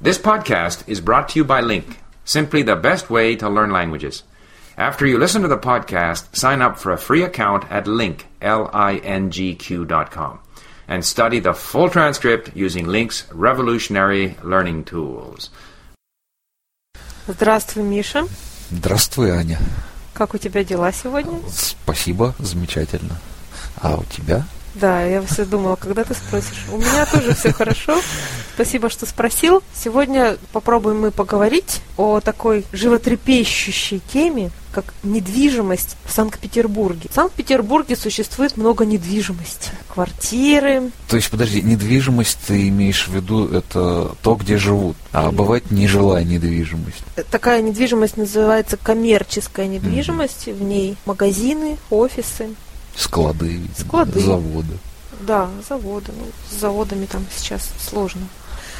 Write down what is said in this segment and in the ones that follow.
This podcast is brought to you by Link, simply the best way to learn languages. After you listen to the podcast, sign up for a free account at link, L-I-N-G-Q dot com, and study the full transcript using Link's revolutionary learning tools. Здравствуй, Миша. Здравствуй, Аня. Как у тебя дела сегодня? Спасибо, замечательно. А у тебя? Да, я все думала, когда ты спросишь. У меня тоже все хорошо. Спасибо, что спросил. Сегодня попробуем мы поговорить о такой животрепещущей теме, как недвижимость в Санкт-Петербурге. В Санкт-Петербурге существует много недвижимости. Квартиры. То есть, подожди, недвижимость ты имеешь в виду, это то, где живут, а бывает нежилая недвижимость. Такая недвижимость называется коммерческая недвижимость. В ней магазины, офисы, Склады, Склады. заводы. Да, заводы. Ну, с заводами там сейчас сложно.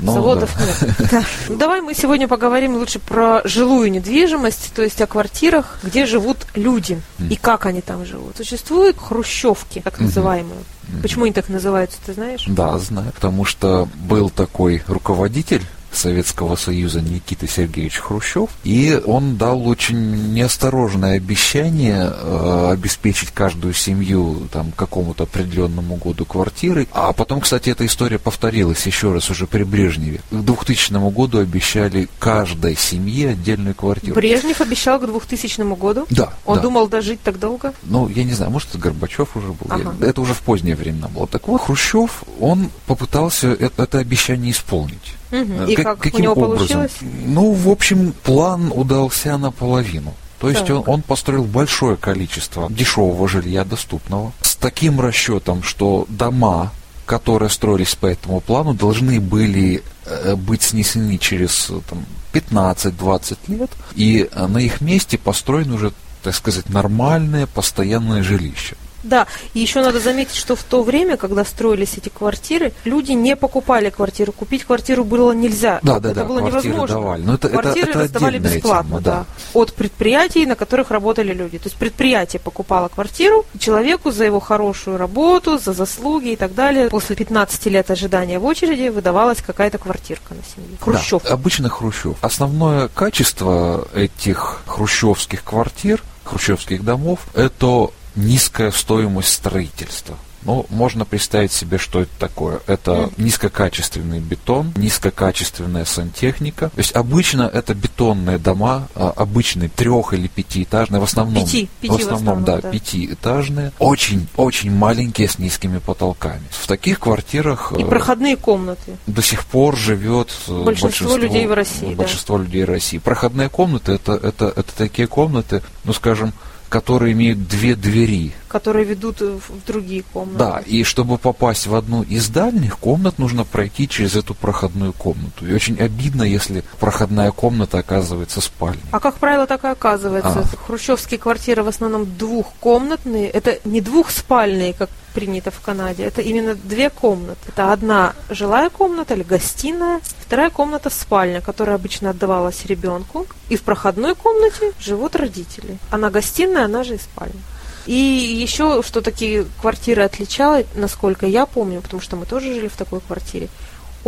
Ну, Заводов да. нет. Да. Ну, Давай мы сегодня поговорим лучше про жилую недвижимость, то есть о квартирах, где живут люди и как они там живут. Существуют хрущевки, так называемые. Почему они так называются, ты знаешь? Да, знаю. Потому что был такой руководитель Советского Союза Никита Сергеевич Хрущев, и он дал очень неосторожное обещание э, обеспечить каждую семью там какому-то определенному году квартиры. А потом, кстати, эта история повторилась еще раз уже при Брежневе. К 2000 году обещали каждой семье отдельную квартиру. Брежнев обещал к 2000 году. Да, Он да. думал дожить так долго. Ну, я не знаю, может, это Горбачев уже был. Ага. Я- Это уже в поздние времена было. Так вот, Хрущев, он попытался это, это обещание исполнить. Э, И как- как у каким него образом? получилось? Ну, в общем, план удался наполовину. То есть Так. он, он построил большое количество дешевого жилья доступного с таким расчетом, что дома, которые строились по этому плану, должны были э, быть снесены через там, 15-20 лет, и э, на их месте построены уже, так сказать, нормальные постоянные жилища. Да, и еще надо заметить, что в то время, когда строились эти квартиры, люди не покупали квартиру. Купить квартиру было нельзя. Да, да, это да, было невозможно. давали. Но это- это- квартиры это раздавали отдельная бесплатно, тема, да. да. От предприятий, на которых работали люди. То есть предприятие покупало квартиру человеку за его хорошую работу, за заслуги и так далее. После 15 лет ожидания в очереди выдавалась какая-то квартирка на семью. Хрущев. Да, обычно Хрущев. Основное качество этих хрущевских квартир, хрущевских домов, это низкая стоимость строительства. Ну, можно представить себе, что это такое. Это низкокачественный бетон, низкокачественная сантехника. То есть обычно это бетонные дома, а, обычные трех- или пятиэтажные, в основном. Пяти, пяти в в основном, основном, да, да. пятиэтажные. Очень-очень маленькие с низкими потолками. В таких квартирах И э, проходные комнаты. до сих пор живет э, Большинство людей в России, да. большинство людей России. Проходные комнаты это, это, это такие комнаты, ну скажем, которые имеют две двери. которые ведут в другие комнаты. Да, и чтобы попасть в одну из дальних комнат, нужно пройти через эту проходную комнату. И очень обидно, если проходная комната оказывается спальней. А как правило, так и оказывается. А. Хрущевские квартиры в основном двухкомнатные. Это не двухспальные, как принято в Канаде. Это именно две комнаты. Это одна жилая комната или гостиная, вторая комната спальня, которая обычно отдавалась ребенку. И в проходной комнате живут родители. Она гостиная, она же и спальня. И еще, что такие квартиры отличало, насколько я помню, потому что мы тоже жили в такой квартире,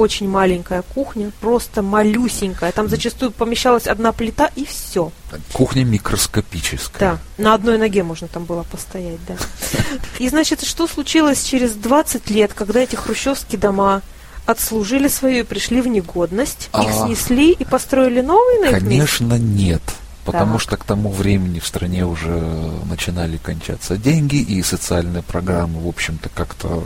очень маленькая кухня, просто малюсенькая. Там зачастую помещалась одна плита и все. Кухня микроскопическая. Да, на одной ноге можно там было постоять, да. И значит, что случилось через 20 лет, когда эти хрущевские дома отслужили свою и пришли в негодность, их А. снесли и построили новые на их месте? Конечно, нет. Потому Так. что к тому времени в стране уже начинали кончаться деньги, и социальные программы, в общем-то, как-то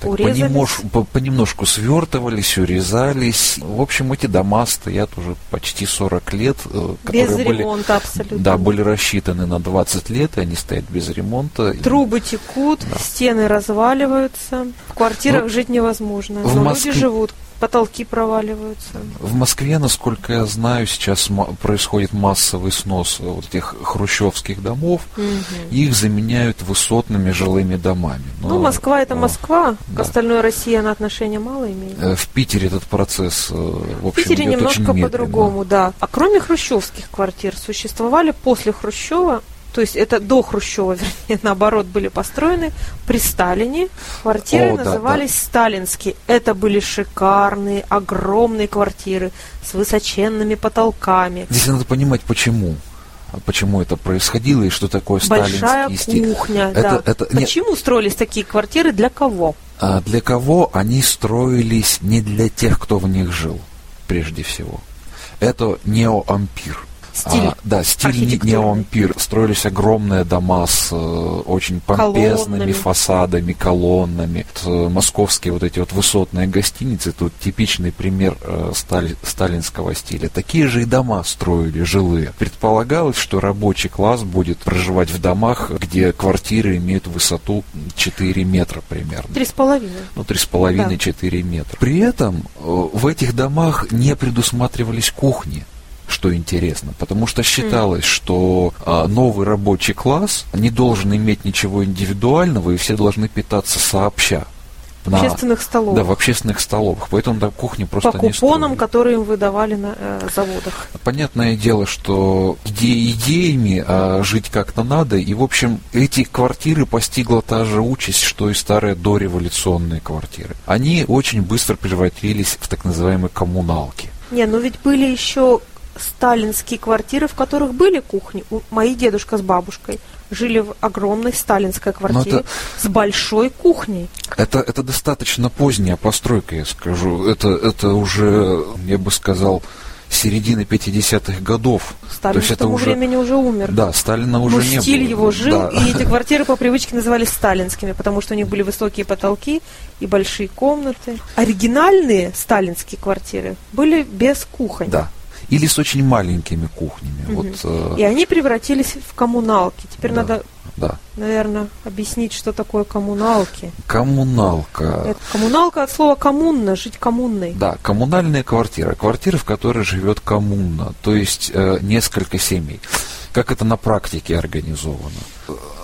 так Урезались? понемнож- по- понемножку свертывались, урезались. В общем, эти дома стоят уже почти 40 лет. э, Без которые были, ремонта абсолютно. Да, были рассчитаны на 20 лет, и они стоят без ремонта. Трубы текут, стены разваливаются, в квартирах Ну, жить невозможно. в Но Москве- люди живут, потолки проваливаются. В Москве, насколько я знаю, сейчас происходит массовый снос э, вот этих хрущевских домов. Мгм. Их заменяют высотными жилыми домами. Ну, Но, Москва это э, Москва, к да. остальной России она отношения мало имеет. э, В Питере этот процесс, э, в В общем, Питере идет очень немножко по-другому, да. А кроме хрущевских квартир существовали после Хрущева то есть это до Хрущева, вернее, наоборот, были построены при Сталине. Квартиры О, да, назывались сталинские. Это были шикарные, огромные квартиры с высоченными потолками. Здесь надо понимать, почему. Почему это происходило и что такое Большая сталинский стиль. кухня, Это- да. это Почему строились такие квартиры, для кого? А для кого они строились не для тех, кто в них жил, прежде всего. Это неоампир. Стиль А, да, стиль неоампир. Строились огромные дома с э, очень помпезными Колоннами. фасадами, колоннами. Вот, э, московские вот эти вот высотные гостиницы, тут типичный пример э, стали- сталинского стиля. Такие же и дома строили, жилые. Предполагалось, что рабочий класс будет проживать в домах, где квартиры имеют высоту 4 метра примерно Три с половиной. ну, 3,5-4 метра. При этом э, в этих домах не предусматривались кухни, что интересно, потому что считалось, что а, новый рабочий класс не должен иметь ничего индивидуального, и все должны питаться сообща. В На- общественных столовых. да, в общественных столовых. Поэтому там кухни просто по не купонам, строили. которые им выдавали на э, заводах. Понятное дело, что идеи идеями, а жить как-то надо. И, в общем, эти квартиры постигла та же участь, что и старые дореволюционные квартиры. Они очень быстро превратились в так называемые коммуналки. Не, ну ведь были еще сталинские квартиры, в которых были кухни. У- Мои дедушка с бабушкой жили в огромной сталинской квартире это- с большой кухней. Это, это достаточно поздняя постройка, я скажу. Это, это уже, я бы сказал, середины 50-х годов. Сталин То есть к тому уже- времени уже умер. Да, Сталина уже Но не стиль было. его жил, Да. и эти квартиры по привычке назывались сталинскими, потому что у них были высокие потолки и большие комнаты. Оригинальные сталинские квартиры были без кухонь. Да. Или с очень маленькими кухнями. Мгм. Вот, э, И они превратились в коммуналки. Теперь Да. надо, да. наверное, объяснить, что такое коммуналки. Коммуналка. Это коммуналка от слова коммунно, жить коммунной. Да, коммунальная квартира. Квартира, в которой живет коммуна, то есть э, несколько семей. Как это на практике организовано?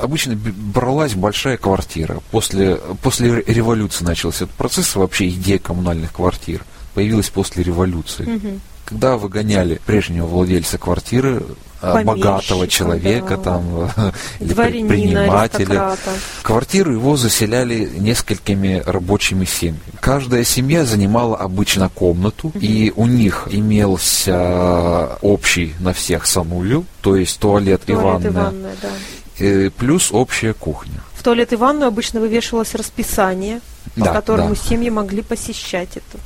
Обычно бралась большая квартира. После, после ре- революции начался этот процесс, вообще идея коммунальных квартир появилась после революции. Мгм. Когда выгоняли прежнего владельца квартиры, э, Помещика, богатого человека, да. там, э, или предпринимателя, аристократа. Квартиру его заселяли несколькими рабочими семьями. Каждая семья занимала обычно комнату, и у них имелся общий на всех санузел, то есть туалет, и Туалет и ванная, ванная, да. э, плюс общая кухня. В туалет и ванную обычно вывешивалось расписание, по Да, которому да. семьи могли посещать это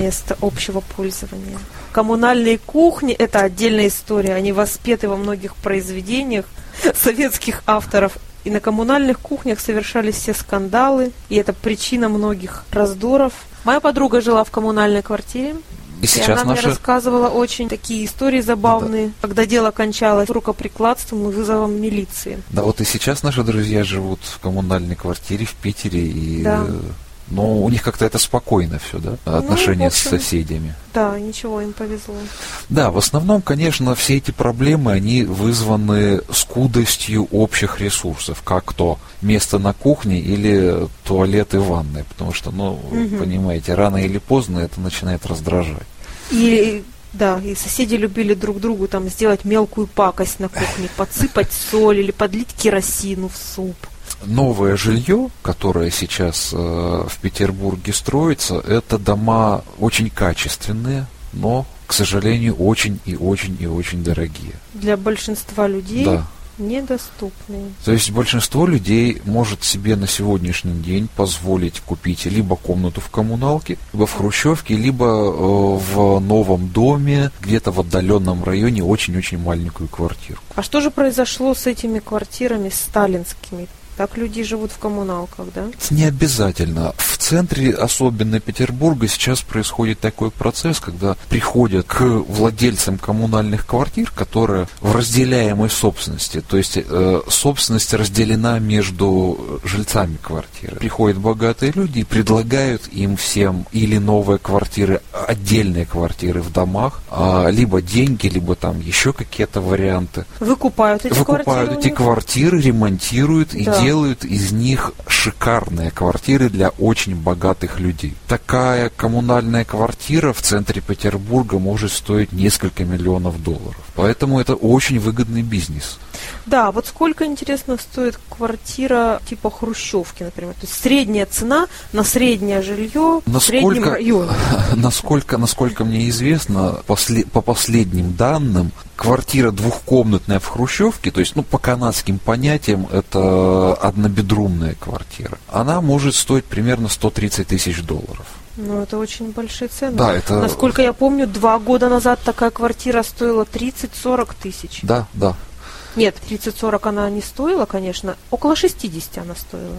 место общего пользования. Коммунальные кухни – это отдельная история. Они воспеты во многих произведениях советских авторов. И на коммунальных кухнях совершались все скандалы, и это причина многих раздоров. Моя подруга жила в коммунальной квартире, И и сейчас она мне наши... рассказывала очень такие истории забавные, когда дело кончалось рукоприкладством и вызовом милиции. Да, вот и сейчас наши друзья живут в коммунальной квартире в Питере, и... Да. Но у них как-то это спокойно все, да? Отношения в с общем, соседями. Да, ничего, им повезло. Да, в основном, конечно, все эти проблемы, они вызваны скудостью общих ресурсов, как то место на кухне или туалет и ванная, потому что, ну, Мгм. понимаете, рано или поздно это начинает раздражать. И да, и соседи любили друг другу там сделать мелкую пакость на кухне, подсыпать соль или подлить керосину в суп. Новое жилье, которое сейчас э, в Петербурге строится, это дома очень качественные, но, к сожалению, очень и очень и очень дорогие. Для большинства людей Да. недоступные. То есть большинство людей может себе на сегодняшний день позволить купить либо комнату в коммуналке, либо в хрущевке, либо э, в новом доме, где-то в отдаленном районе очень-очень маленькую квартиру. А что же произошло с этими квартирами сталинскими? Так люди живут в коммуналках, да? Не обязательно. В центре, особенно Петербурга, сейчас происходит такой процесс, когда приходят к владельцам коммунальных квартир, которые в разделяемой собственности, то есть э, собственность разделена между жильцами квартиры. Приходят богатые люди и предлагают им всем или новые квартиры, отдельные квартиры в домах, а, либо деньги, либо там еще какие-то варианты. Выкупают эти Выкупают квартиры. у эти квартиры, ремонтируют и Да. Делают из них шикарные квартиры для очень богатых людей. Такая коммунальная квартира в центре Петербурга может стоить несколько миллионов долларов. Поэтому это очень выгодный бизнес. Да, вот сколько, интересно, стоит квартира типа хрущевки, например? То есть средняя цена на среднее жилье в среднем Насколько, районе. насколько, насколько мне известно, после- по последним данным, квартира двухкомнатная в Хрущевке, то есть, ну, по канадским понятиям, это однобедрумная квартира, она может стоить примерно 130 тысяч долларов. Ну, это очень большие цены. Да, это... Насколько я помню, два года назад такая квартира стоила 30-40 тысяч. Да, да. Нет, 30-40 она не стоила, конечно. Около 60 она стоила.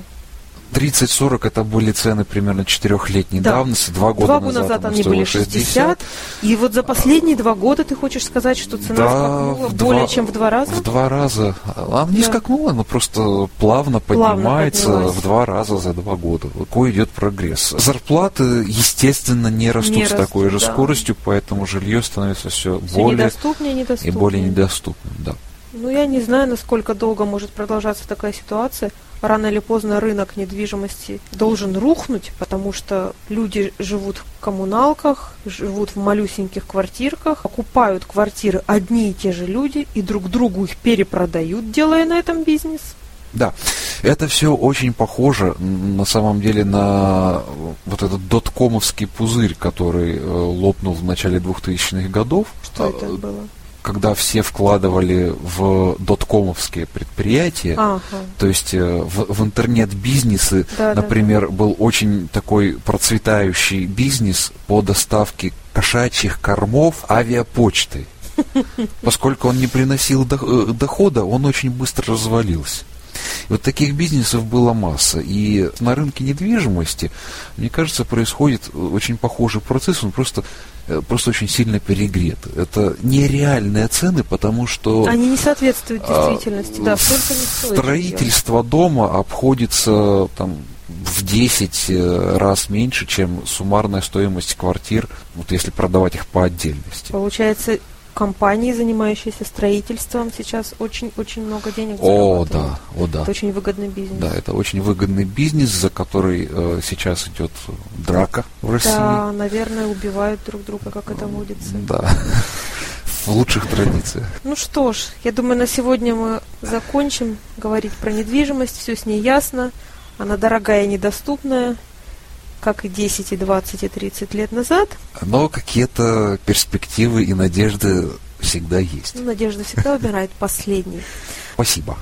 30-40 это были цены примерно четырехлетней Да. давности, два года Два года назад, назад они были стоила 60. И вот за последние два года ты хочешь сказать, что цена Да, скакнула более два- чем в два раза? В два раза. Она не Да. скакнула, она просто плавно Плавно поднимается поднялась. в два раза за два года. Какой идет прогресс. Зарплаты, естественно, не растут Не с такой растут, же да. скоростью, поэтому жилье становится все Все более недоступнее, и недоступнее. более недоступным. Да. Ну, я не знаю, насколько долго может продолжаться такая ситуация. Рано или поздно рынок недвижимости должен рухнуть, потому что люди живут в коммуналках, живут в малюсеньких квартирках, покупают квартиры одни и те же люди и друг другу их перепродают, делая на этом бизнес. Да, это все очень похоже на самом деле на вот этот доткомовский пузырь, который э, лопнул в начале 2000-х годов. Что это было? Когда все вкладывали в доткомовские предприятия, Ага. То есть э, в, в интернет-бизнесы, Да, да, например, был очень такой процветающий бизнес по доставке кошачьих кормов авиапочтой. Поскольку он не приносил э, дохода, он очень быстро развалился. И вот таких бизнесов была масса. И на рынке недвижимости, мне кажется, происходит очень похожий процесс, он просто, э, просто очень сильно перегрет. Это нереальные цены, потому что... Они не соответствуют А, действительности, да, столько не стоит. Строительство дома обходится там в 10 э, раз меньше, чем суммарная стоимость квартир, вот если продавать их по отдельности. Получается, компании, занимающиеся строительством, сейчас очень-очень много денег О, зарабатывают. да, о, да. Это очень выгодный бизнес. Да, это очень выгодный бизнес, за который э, сейчас идет драка в России. Да, наверное, убивают друг друга, как это водится. Да. В лучших традициях. Ну что ж, я думаю, на сегодня мы закончим говорить про недвижимость. Все с ней ясно. Она дорогая и недоступная, как и 10, и 20, и 30 лет назад. Но какие-то перспективы и надежды всегда есть. Но надежда всегда убирает последний. Спасибо.